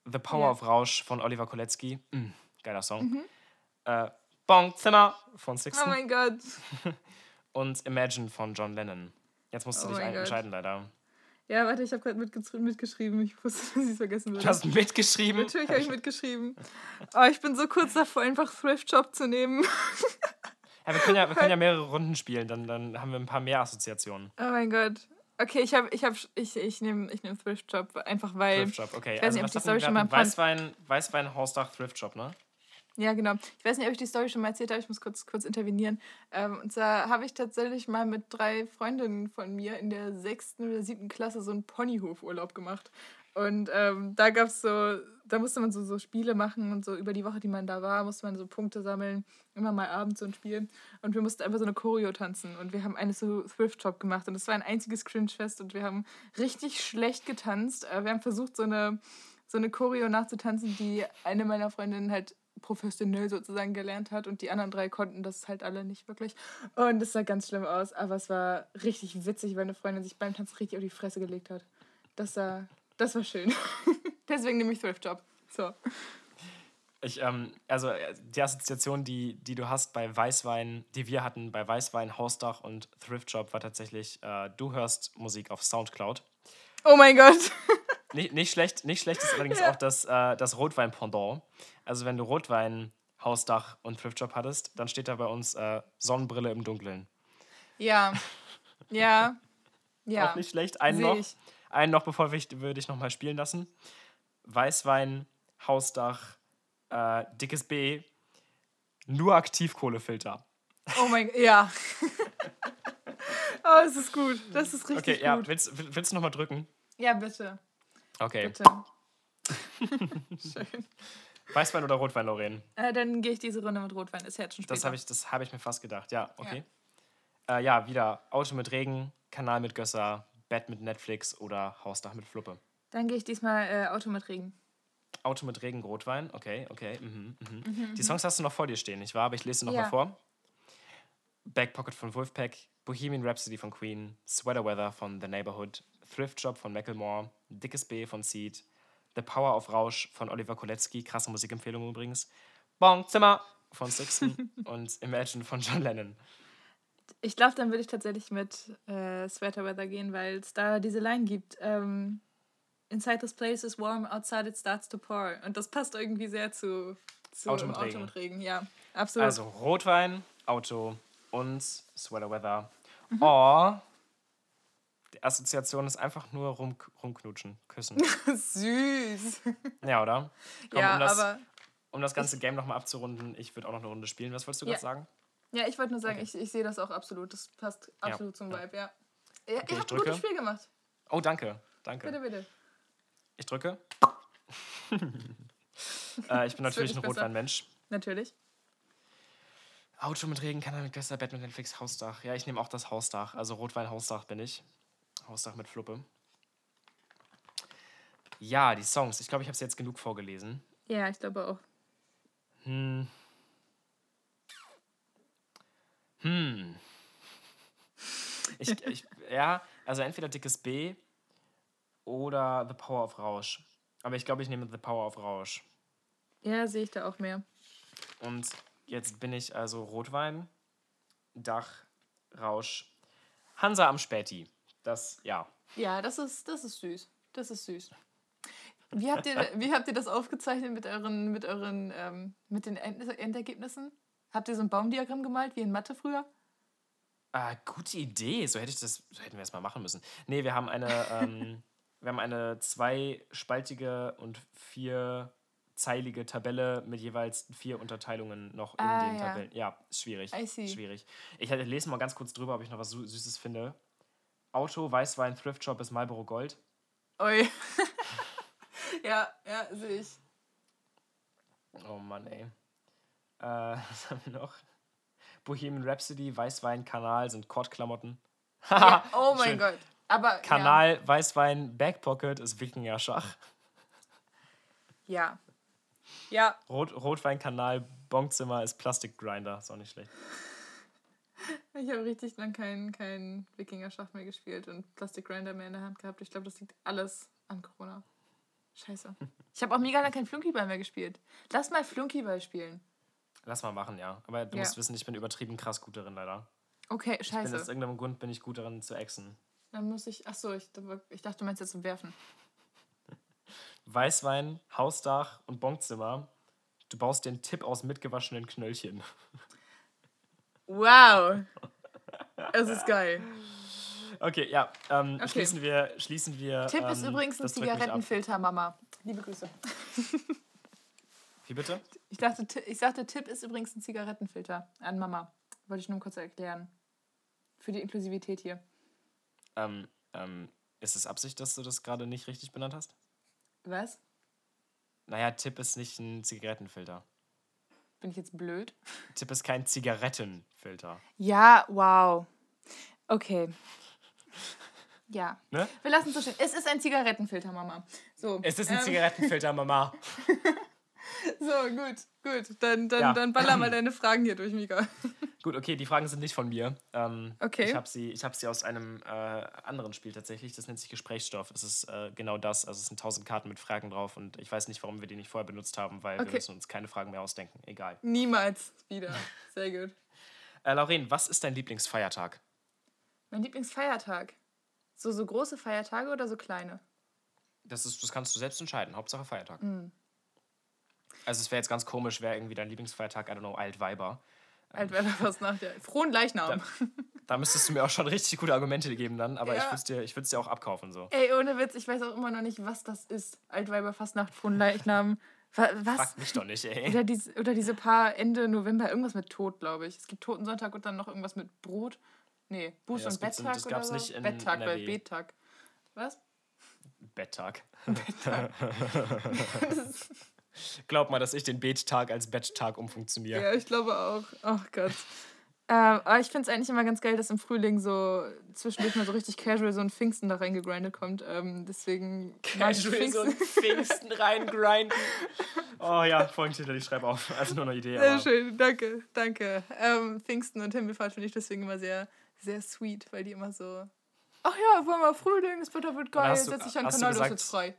The Power Ja. of Rausch von Oliver Kolecki, mm, geiler Song, äh, Bon Zimmer von Oh Sixten mein Gott. (laughs) und Imagine von John Lennon. Jetzt musst du Oh dich entscheiden, leider. Ja, warte, ich habe gerade mitge mitgeschrieben. Ich wusste, (laughs) dass ich es vergessen würde. Du hast mitgeschrieben. Natürlich habe ich mitgeschrieben. Oh, ich bin so kurz davor, einfach Thrift Shop zu nehmen. Ja, wir, können ja, wir können ja (laughs) mehrere Runden spielen, dann, dann haben wir ein paar mehr Assoziationen. Oh mein Gott. Okay, ich habe, ich habe, ich, ich nehme ich nehm Thrift Shop, einfach weil. Thrift Shop, okay. Ich weiß nicht, ob die? Story schon mal Weißwein, Weißwein, Hausdach, Thrift Shop, ne? Ja, genau. Ich weiß nicht, ob ich die Story schon mal erzählt habe, ich muss kurz, kurz intervenieren. Ähm, und zwar habe ich tatsächlich mal mit drei Freundinnen von mir in der sechsten oder siebten Klasse so einen Ponyhofurlaub gemacht. Und ähm, da gab so, da musste man so, so Spiele machen und so über die Woche, die man da war, musste man so Punkte sammeln. Immer mal abends so ein Spiel. Und wir mussten einfach so eine Choreo tanzen. Und wir haben eine so Thrift Shop gemacht. Und es war ein einziges Cringe-Fest. Und wir haben richtig schlecht getanzt. Äh, Wir haben versucht, so eine, so eine Choreo nachzutanzen, die eine meiner Freundinnen halt professionell sozusagen gelernt hat und die anderen drei konnten das halt alle nicht wirklich. Und es sah ganz schlimm aus, aber es war richtig witzig, weil eine Freundin sich beim Tanzen richtig auf die Fresse gelegt hat. Das war, das war schön. (laughs) Deswegen nehme ich Thrift Job. So. Ich, ähm, also äh, die Assoziation, die, die du hast bei Weißwein, die wir hatten bei Weißwein, Hausdach und Thrift Shop, war tatsächlich, äh, du hörst Musik auf Soundcloud. Oh mein Gott. (laughs) Nicht, nicht schlecht, nicht schlecht ist allerdings auch das, äh, das Rotwein-Pendant. Also wenn du Rotwein, Hausdach und Shop hattest, dann steht da bei uns äh, Sonnenbrille im Dunkeln. Ja. Ja. Ja. Auch nicht schlecht. Einen noch, einen noch, bevor wir ich, würde ich noch mal spielen lassen. Weißwein, Hausdach, äh, dickes B, nur Aktivkohlefilter. Oh mein Gott. Ja. (laughs) oh, es ist gut. Das ist richtig Okay, ja, gut. willst, will- willst du noch mal drücken? Ja, bitte. Okay. Bitte. (laughs) Schön. Weißwein oder Rotwein, Lorraine? Äh, dann gehe ich diese Runde mit Rotwein. Ist ja jetzt schon später. Das habe ich, das hab ich mir fast gedacht. Ja, okay. Ja. Äh, ja, wieder Auto mit Regen, Kanal mit Gösser, Bett mit Netflix oder Hausdach mit Fluppe. Dann gehe ich diesmal äh, Auto mit Regen. Auto mit Regen, Rotwein, okay, okay. Mhm, mhm. Die Songs hast du noch vor dir stehen, nicht wahr? Aber ich lese sie noch Ja. mal vor. Backpocket von Wolfpack, Bohemian Rhapsody von Queen, Sweater Weather von The Neighborhood, Thrift Shop von Macklemore, Dickes B von Seed, The Power of Rausch von Oliver Kolecki, krasse Musikempfehlung übrigens, Bon Zimmer von Sixten (laughs) und Imagine von John Lennon. Ich glaube, dann würde ich tatsächlich mit äh, Sweater Weather gehen, weil es da diese Line gibt. Ähm, Inside this place is warm, outside it starts to pour. Und das passt irgendwie sehr zu, zu Auto mit Auto Regen. mit Regen. Ja, absolut. Also Rotwein, Auto und Sweater Weather. Mhm. Oh, die Assoziation ist einfach nur rum, rumknutschen, küssen. (laughs) Süß. Ja, oder? Komm, ja, um, das, aber um das ganze Game nochmal abzurunden, ich würde auch noch eine Runde spielen. Was wolltest du Ja. gerade sagen? ja, ich wollte nur sagen, Okay. ich, ich sehe das auch absolut. Das passt absolut zum ja. Vibe, ja. Ihr, Okay, ich ein gutes. Spiel gemacht. Oh, danke. Danke. Bitte, bitte. Ich drücke. (laughs) äh, ich bin natürlich ein. Rotwein-Mensch. Natürlich. Auto mit Regen, Kanal mit Göster, Bett mit Netflix, Hausdach. Ja, ich nehme auch das Hausdach. Also Rotwein-Hausdach bin ich. Hausdach mit Fluppe. Ja, die Songs. Ich glaube, ich habe sie jetzt genug vorgelesen. Ja, ich glaube auch. Hm. Hm. Ich, ich, ja, also entweder dickes B oder The Power of Rausch. Aber ich glaube, ich nehme The Power of Rausch. Ja, sehe ich da auch mehr. Und jetzt bin ich also Rotwein, Dach, Rausch, Hansa am Späti. Das, ja. Ja, das ist, das ist süß. Das ist süß. Wie habt ihr, wie habt ihr das aufgezeichnet mit euren, mit euren, ähm, mit den End Endergebnissen? Habt ihr so ein Baumdiagramm gemalt, wie in Mathe früher? Ah, gute Idee. So hätte ich das, so hätten wir es mal machen müssen. Nee, wir haben eine, (laughs) ähm, wir haben eine zweispaltige und vierzeilige Tabelle mit jeweils vier Unterteilungen noch in Ah, den ja. Tabellen. Ja, schwierig. Schwierig. Ich hatte- lese mal ganz kurz drüber, ob ich noch was Sü- Süßes finde. Auto, Weißwein, Thrift Shop ist Marlboro Gold. Ui. (laughs) ja, ja, sehe ich. Oh Mann, ey. Äh, (laughs) was haben wir noch? Bohemian Rhapsody, Weißwein, Kanal sind Kordklamotten. (laughs) Ja, oh mein. Gott. Aber Kanal, Weißwein, Backpocket ist Wikinger-Schach. Ja. Ja, Rot, Rotweinkanal, Bonkzimmer ist Plastikgrinder. Ist auch nicht schlecht. Ich habe richtig lang keinen kein Wikinger-Schach mehr gespielt und Plastic Grinder mehr in der Hand gehabt. Ich glaube, das liegt alles an Corona. Scheiße. Ich habe auch mega lang kein Flunkyball mehr gespielt. Lass mal Flunkyball spielen. Lass mal machen, ja. Aber du Ja. musst wissen, ich bin übertrieben krass gut darin, leider. Okay, Ich bin aus scheiße. irgendeinem Grund bin ich gut darin zu exen. Dann muss ich. Achso, ich, ich dachte, du meinst jetzt zum Werfen. Weißwein, Hausdach und Bonkzimmer. Du baust den Tipp aus mitgewaschenen Knöllchen. Wow. Es ist geil. Okay, ja. Ähm, Okay. Schließen wir. Schließen wir Tipp ist ähm, übrigens ein. Zigarettenfilter, Mama. Liebe Grüße. Wie bitte? Ich, dachte, ich sagte, Tipp ist übrigens ein Zigarettenfilter an Mama. Wollte ich nur kurz erklären. Für die Inklusivität hier. Ähm, ähm, ist es Absicht, dass du das gerade nicht richtig benannt hast? Was? Naja, Tipp ist nicht ein Zigarettenfilter. Bin ich jetzt blöd? Tipp ist kein Zigarettenfilter. Ja, wow. Okay. Ja. Ne? Wir lassen es so stehen. Es ist ein Zigarettenfilter, Mama. So. Es ist ein ähm, Zigarettenfilter, Mama. (laughs) So, gut, gut. Dann, dann, Ja. dann baller mal deine Fragen hier durch, Mika. Gut, okay, die Fragen sind nicht von mir. Ähm, Okay. Ich habe sie, ich hab sie aus einem äh, anderen Spiel tatsächlich. Das nennt sich Gesprächsstoff. Es ist äh, genau das. Also es sind tausend Karten mit Fragen drauf und ich weiß nicht, warum wir die nicht vorher benutzt haben, weil Okay. wir müssen uns keine Fragen mehr ausdenken. Egal. Niemals wieder. Sehr gut. (laughs) Äh, Lauren, was ist dein Lieblingsfeiertag? Mein Lieblingsfeiertag. So, so große Feiertage oder so kleine? Das, ist, das kannst du selbst entscheiden. Hauptsache Feiertag. Hm. Also es wäre jetzt ganz komisch, wäre irgendwie dein Lieblingsfeiertag, I don't know, Altweiber. Altweiberfastnacht, ja. Frohen Leichnam. Da müsstest du mir auch schon richtig gute Argumente geben dann, aber ich Ja. würde es dir, ich dir auch abkaufen so. Ey, ohne Witz, ich weiß auch immer noch nicht, was das ist. Altweiberfastnacht, Frohen Leichnam. Wa- Was? Frag mich doch nicht, ey. Oder diese, oder diese paar Ende November, irgendwas mit Tod, glaube ich. Es gibt Totensonntag und dann noch irgendwas mit Brot. Nee, Buß- Ja, das und Betttag das oder gab's so. nicht in Betttag, weil. Bettag. Was? Betttag. (laughs) Glaub mal, dass ich den Bettag als Betttag umfunktioniere. Ja, ich glaube auch. Oh Gott. Ähm, aber ich finde es eigentlich immer ganz geil, dass im Frühling so zwischendurch mal so richtig casual so ein Pfingsten da reingegrindet kommt. Ähm, deswegen ich Casual so ein Pfingsten (laughs) reingrinden. Oh ja, Folgentitel, ich schreibe auf. Also nur eine Idee. Sehr Aber schön, danke, danke. Ähm, Pfingsten und Himmelfahrt finde ich deswegen immer sehr, sehr sweet, weil die immer so. Ach ja, wollen wir Frühling, das Wetter wird geil, hast du- setz dich an Kanal, du jetzt frei.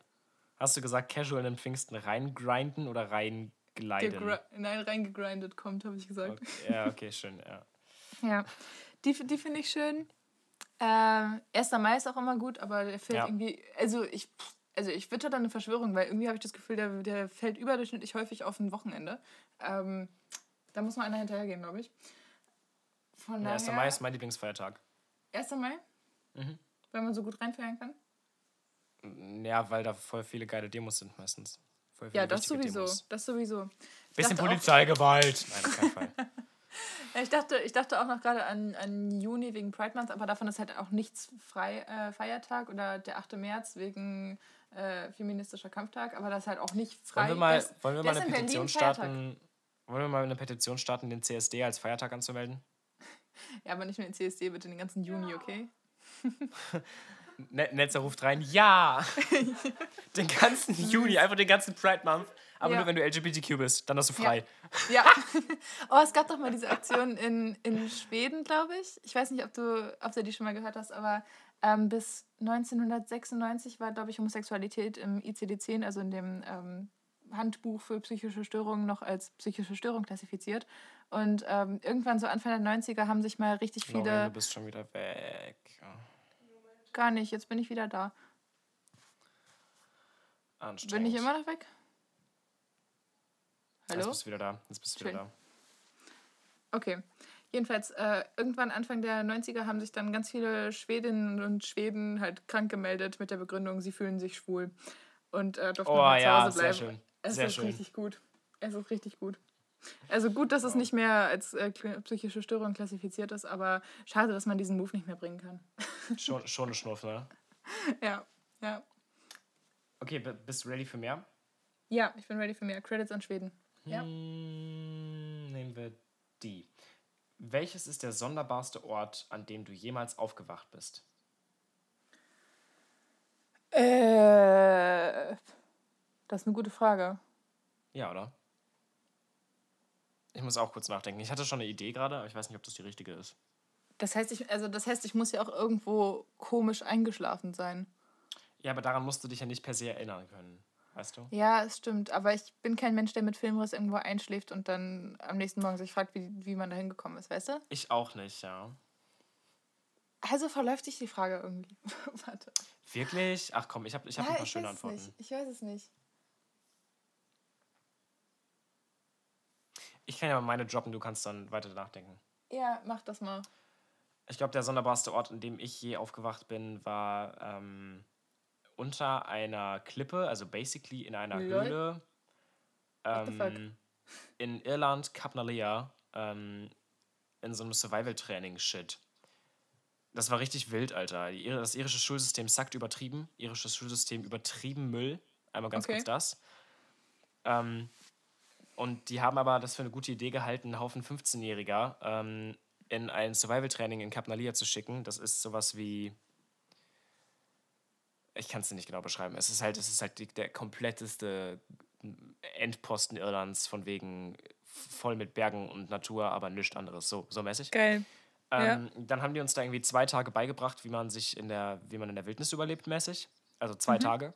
Hast du gesagt, casual in den Pfingsten reingrinden oder reingleiten? Nein, reingegrindet kommt, habe ich gesagt. Okay, ja, okay, schön. Ja. (laughs) Ja, die, die finde ich schön. Ähm, 1. Mai ist auch immer gut, aber der fällt Ja. irgendwie. Also ich, also ich witter dann eine Verschwörung, weil irgendwie habe ich das Gefühl, der, der fällt überdurchschnittlich häufig auf ein Wochenende. Ähm, da muss mal einer hinterhergehen, glaube ich. Von Ja, 1. daher, Mai ist mein Lieblingsfeiertag. 1. Mai? Mhm. Weil man so gut reinfeiern kann? Ja, weil da voll viele geile Demos sind meistens. Voll viele Ja, das sowieso. Demos. Das sowieso. Ich Bisschen Polizeigewalt. (laughs) Nein, auf keinen Fall. Ich, dachte, ich dachte auch noch gerade an, an Juni wegen Pride Month, aber davon ist halt auch nichts frei äh, Feiertag oder der 8. März wegen äh, feministischer Kampftag, aber das ist halt auch nicht frei. Wollen wir mal, ist- wollen wir mal eine Petition Feiertag. starten? Wollen wir mal eine Petition starten, den CSD als Feiertag anzumelden? (laughs) Ja, aber nicht mehr in CSD, bitte den ganzen Juni, okay? (laughs) Ne- Netzer ruft rein, ja! (laughs) den ganzen (laughs) Juni, einfach den ganzen Pride Month. Aber Ja. nur wenn du LGBTQ bist, dann hast du frei. (laughs) Ja. oh, es gab doch mal diese Aktion in, in Schweden, glaube ich. Ich weiß nicht, ob du, ob du die schon mal gehört hast, aber ähm, bis 1996 war, glaube ich, Homosexualität im ICD-10, also in dem ähm, Handbuch für psychische Störungen, noch als psychische Störung klassifiziert. Und ähm, irgendwann so Anfang der 90er haben sich mal richtig viele. du bist schon wieder weg. Gar nicht, jetzt bin ich wieder da. Anstrengend. Bin ich immer noch weg? Jetzt Hallo? bist du wieder da. Jetzt bist du wieder Schön. da. Okay. Jedenfalls, äh, irgendwann Anfang der 90er haben sich dann ganz viele Schwedinnen und Schweden halt krank gemeldet mit der Begründung, sie fühlen sich schwul. Und äh, durften Oh halt zu ja, Hause sehr bleiben. schön. Es Sehr ist schön. richtig gut. Es ist richtig gut. Also gut, dass es nicht mehr als äh, psychische Störung klassifiziert ist, aber schade, dass man diesen Move nicht mehr bringen kann. (laughs) Schon, schon eine Schnuff, ne? ja, ja. Okay, bist du ready für mehr? Ja, ich bin ready für mehr. Credits an Schweden. Ja. Hm, nehmen wir die. Welches ist der sonderbarste Ort, an dem du jemals aufgewacht bist? Äh, das ist eine gute Frage. Ja, oder? Ich muss auch kurz nachdenken. Ich hatte schon eine Idee gerade, aber ich weiß nicht, ob das die richtige ist. Das heißt, ich, also das heißt, ich muss ja auch irgendwo komisch eingeschlafen sein. Ja, aber daran musst du dich ja nicht per se erinnern können. Weißt du? Ja, es stimmt. Aber ich bin kein Mensch, der mit Filmriss irgendwo einschläft und dann am nächsten Morgen sich fragt, wie, wie man da hingekommen ist, weißt du? Ich auch nicht, ja. Also verläuft sich die Frage irgendwie. (laughs) Warte. Wirklich? Ach komm, ich habe ich hab Ja, ein paar schöne Antworten. nicht. Ich weiß es nicht. Ich kann ja mal meine droppen, du kannst dann weiter nachdenken. Ja, mach das mal. Ich glaube, der sonderbarste Ort, an dem ich je aufgewacht bin, war ähm, unter einer Klippe, also basically in einer Lol. Höhle What the fuck? ähm, in Irland, Cap Nalea, ähm, in so einem Survival-Training-Shit. Das war richtig wild, Alter. Das irische Schulsystem sackt übertrieben. Irisches Schulsystem übertrieben Müll. Einmal ganz Okay. kurz das. Ähm, und die haben aber das für eine gute Idee gehalten, einen Haufen 15-Jähriger ähm, in ein Survival-Training in Cap Nalia zu schicken. Das ist sowas wie. Ich kann es nicht genau beschreiben. Es ist halt, es ist halt die, der kompletteste Endposten Irlands, von wegen voll mit Bergen und Natur, aber nichts anderes. So, so mäßig. Geil. Ja. Ähm, Dann haben die uns da irgendwie zwei Tage beigebracht, wie man sich in der, wie man in der Wildnis überlebt, mäßig. Also zwei Tage.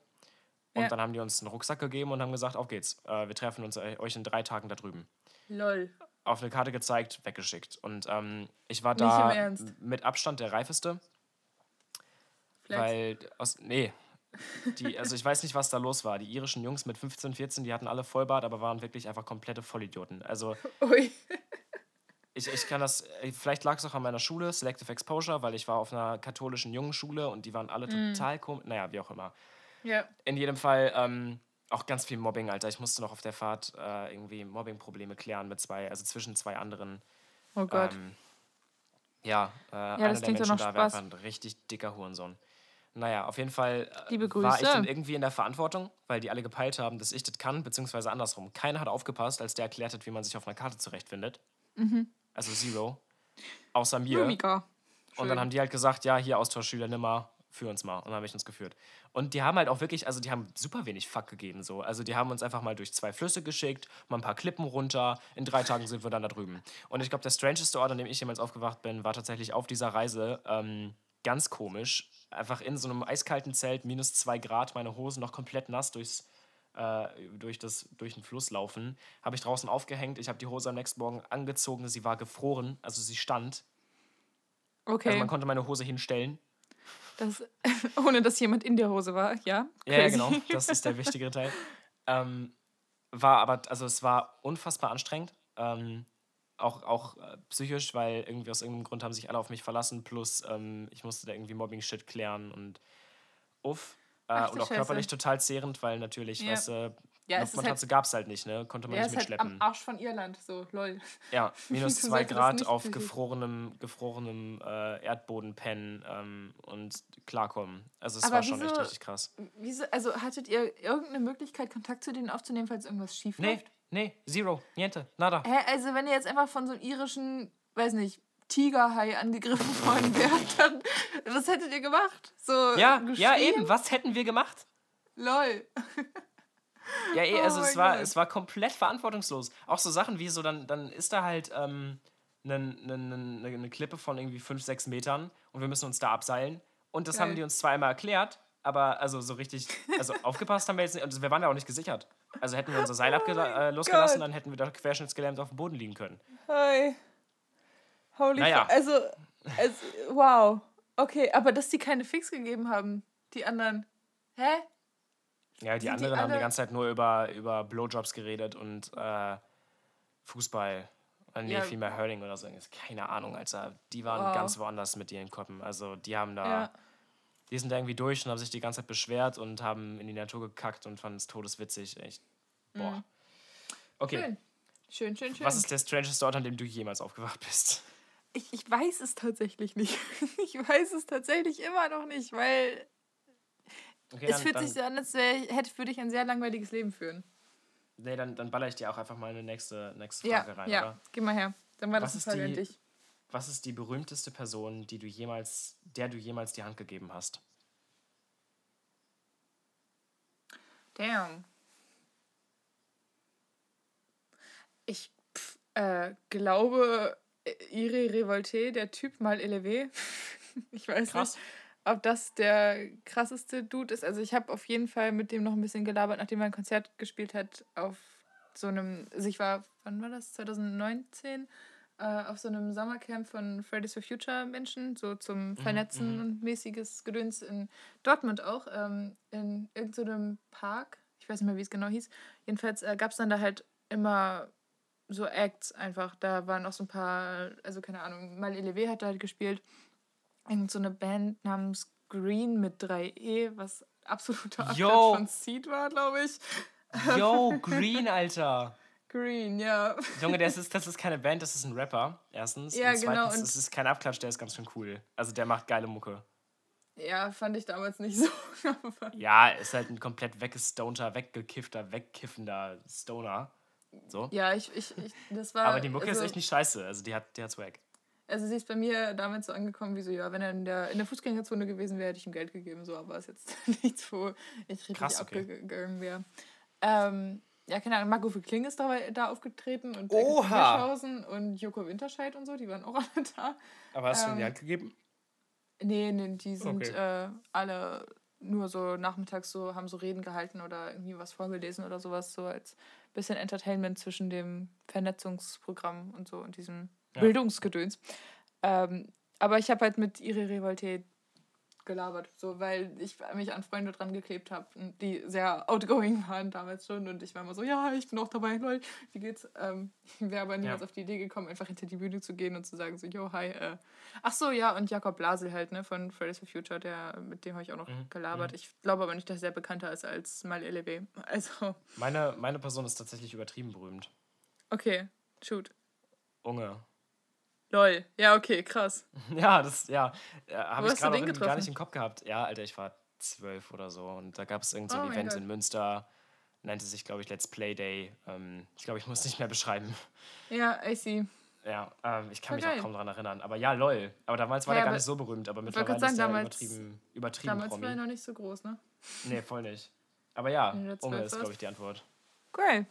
Und. Ja. dann haben die uns einen Rucksack gegeben und haben gesagt, auf geht's. Äh, wir treffen uns äh, euch in drei Tagen da drüben. Lol. Auf eine Karte gezeigt, weggeschickt. Und ähm, ich war da mit Abstand der reifeste, Flex. weil aus nee, die, also ich weiß nicht, was da los war. Die irischen Jungs mit 15, 14, die hatten alle Vollbart, aber waren wirklich einfach komplette Vollidioten. Also (laughs) Ui. ich, ich kann das, äh, vielleicht lag es auch an meiner Schule, Selective Exposure, weil ich war auf einer katholischen Jungenschule und die waren alle Mhm. total komisch. Naja, wie auch immer. Ja. In jedem Fall ähm, auch ganz viel Mobbing, Alter. Ich musste noch auf der Fahrt äh, irgendwie Mobbing-Probleme klären mit zwei, also zwischen zwei anderen. Oh Gott. Ähm, ja, äh, einer das der Menschen da war ein richtig dicker Hurensohn. Naja, auf jeden Fall äh, war ich dann irgendwie in der Verantwortung, weil die alle gepeilt haben, dass ich das kann, beziehungsweise andersrum. Keiner hat aufgepasst, als der erklärt hat, wie man sich auf einer Karte zurechtfindet. Also Zero. Außer mir. Blumiger. Und dann haben die halt gesagt, ja, hier Austauschschüler, nimm führ uns mal. Und dann habe ich uns geführt. Und die haben halt auch wirklich, also die haben super wenig Fuck gegeben so. Also die haben uns einfach mal durch zwei Flüsse geschickt, mal ein paar Klippen runter. In drei Tagen sind wir dann da drüben. Und ich glaube, der strangeste Ort, an dem ich jemals aufgewacht bin, war tatsächlich auf dieser Reise ähm, ganz komisch. Einfach in so einem eiskalten Zelt, minus zwei Grad, meine Hosen noch komplett nass durchs, äh, durch, das, durch den Fluss laufen. Habe ich draußen aufgehängt. Ich habe die Hose am nächsten Morgen angezogen. Sie war gefroren, also sie stand. Okay. Also man konnte meine Hose hinstellen. Das, (laughs) ohne dass jemand in der Hose war, ja. Ja, ja, genau. (laughs) Das ist der wichtigere Teil. Ähm, war aber, also es war unfassbar anstrengend. Ähm, auch auch äh, psychisch, weil irgendwie aus irgendeinem Grund haben sich alle auf mich verlassen. Plus ähm, ich musste da irgendwie Mobbing-Shit klären und uff. Äh, Ach und auch Scheiße. körperlich total zehrend, weil natürlich, Ja. weißt du, Ja, es ist Luftmatratze gab es halt nicht, ne? Konnte man Ja, nicht ist halt mitschleppen. am Arsch von Irland, so, lol. Ja, (laughs) minus zwei Grad auf psychisch- gefrorenem, gefrorenem äh, Erdboden pennen ähm, und klarkommen. Also es Aber war schon echt wieso- richtig krass. Wieso, also hattet ihr irgendeine Möglichkeit, Kontakt zu denen aufzunehmen, falls irgendwas schief Nee, läuft? nee, zero, niente, nada. Hä, also wenn ihr jetzt einfach von so einem irischen, weiß nicht, Tigerhai angegriffen worden (laughs) wärt, dann was hättet ihr gemacht? So Ja, ja, eben. Was hätten wir gemacht? Lol. (laughs) Ja, eh, Oh also es mein war, Gott. es war komplett verantwortungslos. Auch so Sachen wie so, dann, dann ist da halt ähm, eine, eine, eine, eine Klippe von irgendwie 5, 6 Metern und wir müssen uns da abseilen. Und das Geil. haben die uns zweimal erklärt, aber also so richtig, also aufgepasst haben wir jetzt nicht. Und wir waren ja auch nicht gesichert. Also hätten wir unser Seil abge äh, losgelassen, Oh Gott. dann hätten wir da querschnittsgelähmt auf dem Boden liegen können. Hi. Holy Naja. Also, also, wow. Okay, aber dass die keine Fix gegeben haben, die anderen. Hä? Ja, die Sind die anderen haben die ganze Zeit nur über, über Blowjobs geredet und äh, Fußball. Äh, nee, Ja. vielmehr Hurling oder so. Keine Ahnung, Alter. Die waren Wow. ganz woanders mit ihren Köppen. Also die haben da, Ja. die sind da irgendwie durch und haben sich die ganze Zeit beschwert und haben in die Natur gekackt und fanden es todeswitzig. Echt. Boah. Okay. Mhm. Schön, schön, schön. schön. Was ist der strangeste Ort, an dem du jemals aufgewacht bist? Ich, ich weiß es tatsächlich nicht. (laughs) Ich weiß es tatsächlich immer noch nicht, weil Okay, es dann, fühlt dann, sich so an, als wär, hätte würde ich ein sehr langweiliges Leben führen. nee, dann, dann baller ich dir auch einfach mal eine nächste, nächste Ja, Frage rein, ja. oder? Geh mal her. Dann war Was das ist eine Frage an dich. Was ist die berühmteste Person, die du jemals, der du jemals die Hand gegeben hast? Damn. Ich pf, äh, glaube, äh, Iri Revolte, der Typ mal LW. (laughs) ich weiß Krass. nicht, ob das der krasseste Dude ist. Also ich habe auf jeden Fall mit dem noch ein bisschen gelabert, nachdem er ein Konzert gespielt hat auf so einem, also ich war, wann war das? 2019 äh, auf so einem Sommercamp von Fridays for Future Menschen, so zum Vernetzen mhm. und mäßiges Gedöns in Dortmund auch, ähm, in irgendeinem Park. Ich weiß nicht mehr, wie es genau hieß. Jedenfalls äh, gab es dann da halt immer so Acts einfach. Da waren auch so ein paar, also keine Ahnung, mal LEW hat da halt gespielt. Irgend so eine Band namens Green mit 3E, was absoluter Abklatsch Yo. von Seed war, glaube ich. Yo, (laughs) Green, Alter. Green, ja. Junge, das ist, das ist keine Band, das ist ein Rapper. Erstens. Ja, und genau, zweitens, und- es ist kein Abklatsch, der ist ganz schön cool. Also der macht geile Mucke. Ja, fand ich damals nicht so. (laughs) Ja, ist halt ein komplett weggestonter, weggekiffter, wegkiffender Stoner. So. ja, ich, ich, ich, das war. Aber die Mucke also, ist echt nicht scheiße. Also die hat, die hat Swag. Also sie ist bei mir damals so angekommen, wie so, ja, wenn er in der, in der Fußgängerzone gewesen wäre, hätte ich ihm Geld gegeben. So, aber ist jetzt (laughs) nichts, wo ich richtig Krass, okay. abgegangen wäre. Ähm, ja, keine Ahnung, Marco für Kling ist da, da aufgetreten und! Hirschhausen und Joko Winterscheid und so, die waren auch alle (laughs) da. Aber hast du ihm Ähm, die Hand gegeben? Nee, nee, die sind Okay. äh, alle nur so nachmittags so, haben so Reden gehalten oder irgendwie was vorgelesen oder sowas, so als bisschen Entertainment zwischen dem Vernetzungsprogramm und so und diesem Ja. Bildungsgedöns. Ähm, aber ich habe halt mit ihre Revolte gelabert, so weil ich mich an Freunde dran geklebt habe, die sehr outgoing waren damals schon und ich war immer so, ja, ich bin auch dabei, lol, wie geht's? Ähm, (laughs) ich wäre aber niemals Ja. auf die Idee gekommen, einfach hinter die Bühne zu gehen und zu sagen so, yo, hi, äh, ach so, ja, und Jakob Blasel halt, ne, von Fridays for Future, der, mit dem habe ich auch noch Mhm, gelabert. Ich glaube aber nicht, dass er bekannter ist als mal LEW. (laughs) Also, Meine, meine Person ist tatsächlich übertrieben berühmt. okay, shoot. Unge. Lol, ja, okay, krass. (laughs) Ja, das, ja, äh, habe ich gerade gar nicht im Kopf gehabt. Ja, Alter, ich war zwölf oder so und da gab es irgendein so Oh Event in Münster, nannte sich, glaube ich, Let's Play Day. Ähm, ich glaube, ich muss nicht mehr beschreiben. Ja, I see. Ja, ähm, ich kann Voll mich geil. auch kaum daran erinnern. Aber ja, lol. Aber damals war Ja, der gar nicht so berühmt, aber mittlerweile ist der sagen, damals- übertrieben, übertrieben Damals war er Promi. noch nicht so groß, ne? Nee, voll nicht. Aber ja, Unge ist, glaube ich, die Antwort. Geil.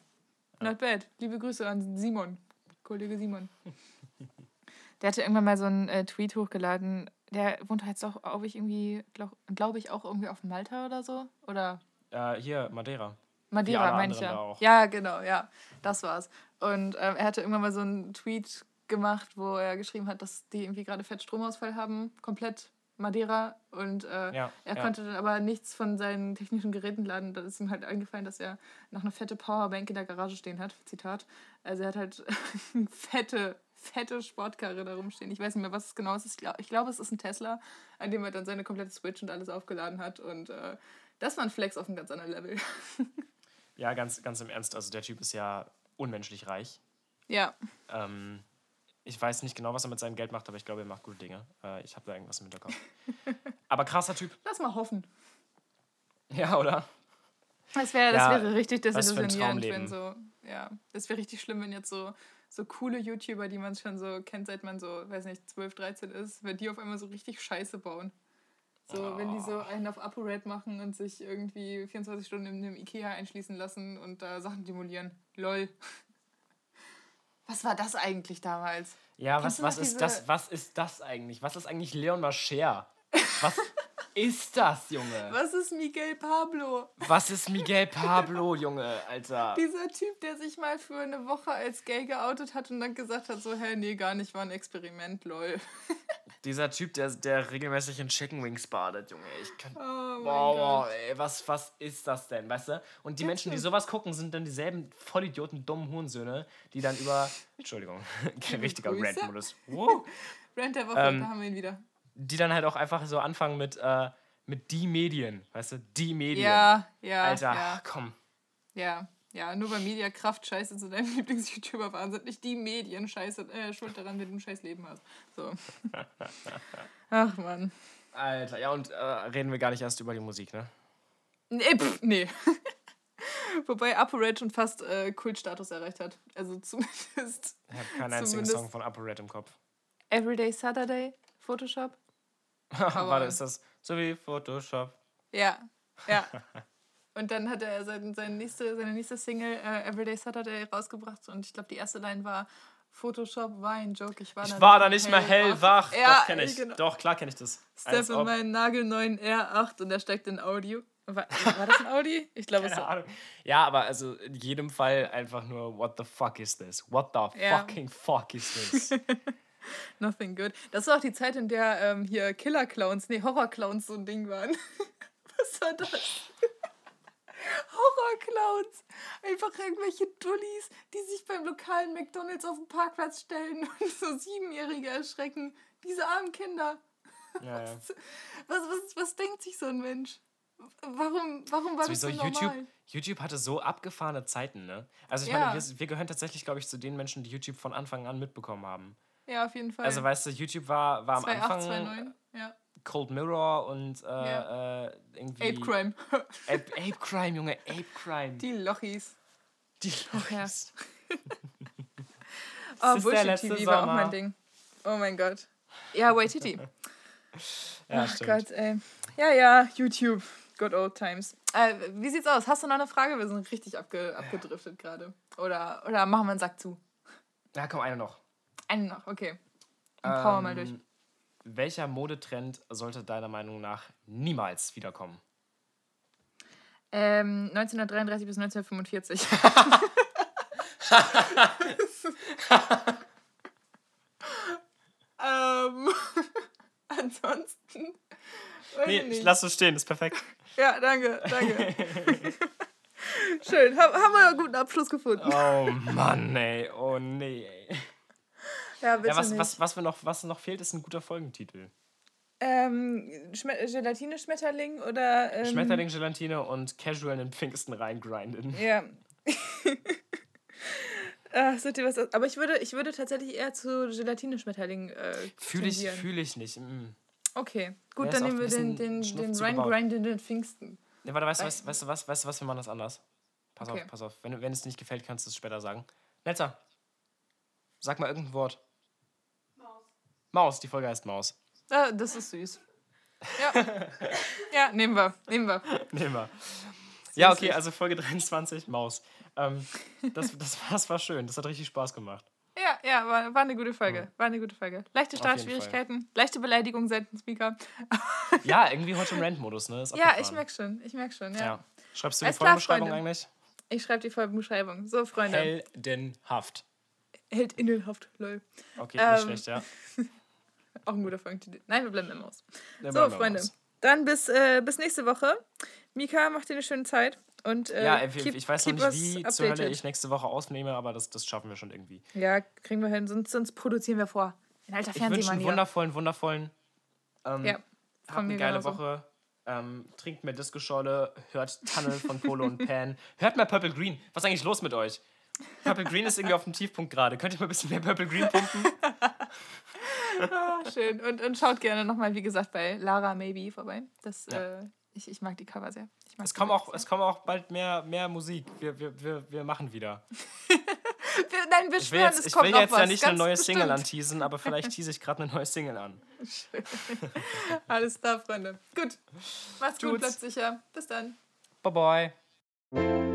Not bad. Liebe Grüße an Simon. Kollege Simon. Der hatte irgendwann mal so einen äh, Tweet hochgeladen. Der wohnt jetzt auch, glaube ich, irgendwie, glaube glaub ich, auch irgendwie auf Malta oder so. Oder Äh, hier, Madeira. Madeira, meine ich ja. Ja, genau, ja. Das war's. Und ähm, er hatte irgendwann mal so einen Tweet gemacht, wo er geschrieben hat, dass die irgendwie gerade fett Stromausfall haben. Komplett Madeira. Und äh, Ja, er ja. konnte dann aber nichts von seinen technischen Geräten laden. Da ist ihm halt eingefallen, dass er noch eine fette Powerbank in der Garage stehen hat. Zitat. Also er hat halt eine (laughs) fette, fette Sportkarre da rumstehen. Ich weiß nicht mehr, was es genau ist. Ich glaube, glaub, es ist ein Tesla, an dem er dann seine komplette Switch und alles aufgeladen hat. Und äh, das war ein Flex auf einem ganz anderen Level. (laughs) Ja, ganz, ganz im Ernst. Also der Typ ist ja unmenschlich reich. ja. Ähm, ich weiß nicht genau, was er mit seinem Geld macht, aber ich glaube, er macht gute Dinge. Äh, ich habe da irgendwas im Hinterkopf. (laughs) aber krasser Typ. Lass mal hoffen. Ja, oder? Das, wär, das Ja, wäre richtig desillusionierend, wenn so, ja, das wäre richtig schlimm, wenn jetzt so, so coole YouTuber, die man schon so kennt, seit man so, weiß nicht, 12, 13 ist, wenn die auf einmal so richtig Scheiße bauen. So, wenn die so einen auf ApoRed machen und sich irgendwie 24 Stunden in einem Ikea einschließen lassen und da Sachen demolieren. Lol. (laughs) Was war das eigentlich damals? Ja, Kennst was, was ist das? Was ist das eigentlich? Was ist eigentlich Leon Mascher? Was (laughs) ist das, Junge? Was ist Miguel Pablo? Was ist Miguel Pablo, Junge, Alter? Dieser Typ, der sich mal für eine Woche als gay geoutet hat und dann gesagt hat, so, hä, nee, gar nicht, war ein Experiment, lol. (laughs) Dieser Typ, der, der regelmäßig in Chicken Wings badet, Junge. Ich kann. Oh mein Boah, Gott. ey, was, was ist das denn, weißt du? Und die Menschen, die sowas gucken, sind dann dieselben Vollidioten, dummen Hurensöhne, die dann über. (laughs) Entschuldigung, (laughs) kein richtiger. Rant-Modus. Wow. Rant der Woche, Ähm, da haben wir ihn wieder. Die dann halt auch einfach so anfangen mit, äh, mit die Medien, weißt du? Die Medien. Ja, ja, Alter, ja, komm. ja, ja, nur weil Mediakraft scheiße zu deinem (laughs) Lieblings-YouTuber waren, sind nicht die Medien scheiße, äh, schuld daran, wenn du ein scheiß Leben hast. So. (laughs) Ach, Mann. Alter, ja, und äh, reden wir gar nicht erst über die Musik, ne? Nee, pff, nee. (laughs) Wobei ApoRed schon fast äh, Kultstatus erreicht hat. Also zumindest Ich habe keinen einzigen Song von ApoRed im Kopf. Everyday Saturday, Photoshop. (laughs) Warte, ist das so wie Photoshop? Ja, ja. (laughs) Und dann hat er sein, sein nächste, seine nächste Single äh, Everyday Saturday rausgebracht und ich glaube, die erste Line war Photoshop war ein Joke. Ich war, Ich war da nicht mehr hellwach. Ja, Doch, kenne ich. genau. Doch, klar kenne ich das. Step in meinen nagelneuen R8 und der steckt in Audio. War, war das ein Audi? Ich glaube es war. Ja, aber also in jedem Fall einfach nur, what the fuck is this? What the Ja. fucking fuck is this? (laughs) (laughs) Nothing good. Das war auch die Zeit, in der ähm, hier Killer-Clowns, nee, Horror-Clowns so ein Ding waren. (laughs) Was war das? (laughs) Horror-Clowns. Einfach irgendwelche Dullis, die sich beim lokalen McDonalds auf den Parkplatz stellen und so Siebenjährige erschrecken. Diese armen Kinder. ja, ja. Was, was, was denkt sich so ein Mensch? Warum, warum war das Sowieso so normal? YouTube, YouTube hatte so abgefahrene Zeiten, ne? Also ich Ja. meine, wir, wir gehören tatsächlich, glaube ich, zu den Menschen, die YouTube von Anfang an mitbekommen haben. Ja, auf jeden Fall. Also weißt du, YouTube war, war am 2,8, Anfang 2,9. Ja. Cold Mirror und äh, Ja. äh, irgendwie... Ape Crime. Ape, Ape Crime, Junge, Ape Crime. Die Lochis. Die ja. Lochis. (laughs) Oh, ist letzte Bullshit-TV war auch mein Ding. Oh mein Gott. Ja, Waititi. (laughs) Ja, Ach stimmt. Gott, ey. Ja, ja, YouTube. Good old times. Äh, wie sieht's aus? Hast du noch eine Frage? Wir sind richtig abge abgedriftet gerade. Oder, oder machen wir einen Sack zu? Ja, komm, eine noch. Einen noch, okay. Dann power mal durch. Ähm, Welcher Modetrend sollte deiner Meinung nach niemals wiederkommen? Ähm, 1933 bis 1945. (laughs) ähm, (laughs) ansonsten. Nee, ich ich nicht. lass es stehen, ist perfekt. Ja, danke, danke. (laughs) Schön, hab, haben wir einen guten Abschluss gefunden. Oh Mann, ey. Oh nee, ey. Ja, bitte Ja, was, nicht. was, was, wir noch, was noch fehlt, ist ein guter Folgentitel. Ähm, Schme Gelatine-Schmetterling oder. Ähm, Schmetterling, Gelatine und Casual in Pfingsten reingrinden. Ja. (laughs) Ach, seht ihr was? Aber ich würde, ich würde tatsächlich eher zu Gelatine-Schmetterling äh, Fühle ich, fühl ich nicht. Mm. Okay, gut, Ja, dann nehmen wir den, den, den zugebaut. reingrindenden Pfingsten. Nee, warte, weißt, du was, weißt du was, weißt du was, wir machen das anders. Pass Okay. auf, pass auf. Wenn, wenn es dir nicht gefällt, kannst du es später sagen. Netzer, sag mal irgendein Wort. Maus. Die Folge heißt Maus. Ah, das ist süß. Ja. (laughs) ja, nehmen wir, nehmen wir. Nehmen wir. Ja, okay, also Folge 23, Maus. Ähm, das, das, (laughs) war, das war schön, das hat richtig Spaß gemacht. Ja, ja, war, war eine gute Folge. War eine gute Folge. Leichte Startschwierigkeiten, leichte Beleidigung seitens Mika. Ja, irgendwie heute im Rant-Modus, ne? Ist Ja, abgefahren. ich merk schon, ich merk schon, ja. Ja. Schreibst du die Folgenbeschreibung eigentlich? Ich schreibe die Folgenbeschreibung. So, Freunde. Heldenhaft. Hält innenhaft, lol. Okay, Ähm, nicht schlecht, ja. (laughs) Auch ein guter Folgentitel. Nein, wir bleiben im Maus. Ja, So, Freunde. raus. Dann bis, äh, bis nächste Woche. Mika, macht dir eine schöne Zeit. Und, äh, Ja, ich, keep- ich weiß noch nicht, wie zur Hölle ich nächste Woche aufnehme, aber das, das schaffen wir schon irgendwie. Ja, kriegen wir hin. Sonst, sonst produzieren wir vor. Ein alter Ich wünsche Fernsehmann einen wundervollen, wundervollen. Ähm, Ja, habt eine geile genauso. Woche. Ähm, trinkt mehr Disco-Scholle, hört Tunnel von Polo und Pan. Hört mehr Purple Green. Was ist eigentlich los mit euch? Purple Green ist irgendwie auf dem Tiefpunkt gerade. Könnt ihr mal ein bisschen mehr Purple Green pumpen? (laughs) Ah, schön. Und, und schaut gerne nochmal, wie gesagt, bei Lara Maybe vorbei. Das, Ja. äh, ich, ich mag die Cover sehr. Ich Es kommt auch, wirklich es kommt auch bald mehr, mehr Musik. Wir, wir, wir, wir machen wieder. sehr. Wir, nein, wir Ich will schwören, jetzt, es ich kommt will noch jetzt was. ja nicht eine neue Single bestimmt. anteasen, aber vielleicht (laughs) tease ich gerade eine neue Single an. (laughs) Alles klar, Freunde. Gut. Macht's gut, Tut's. bleibt sicher. Bis dann. Bye bye.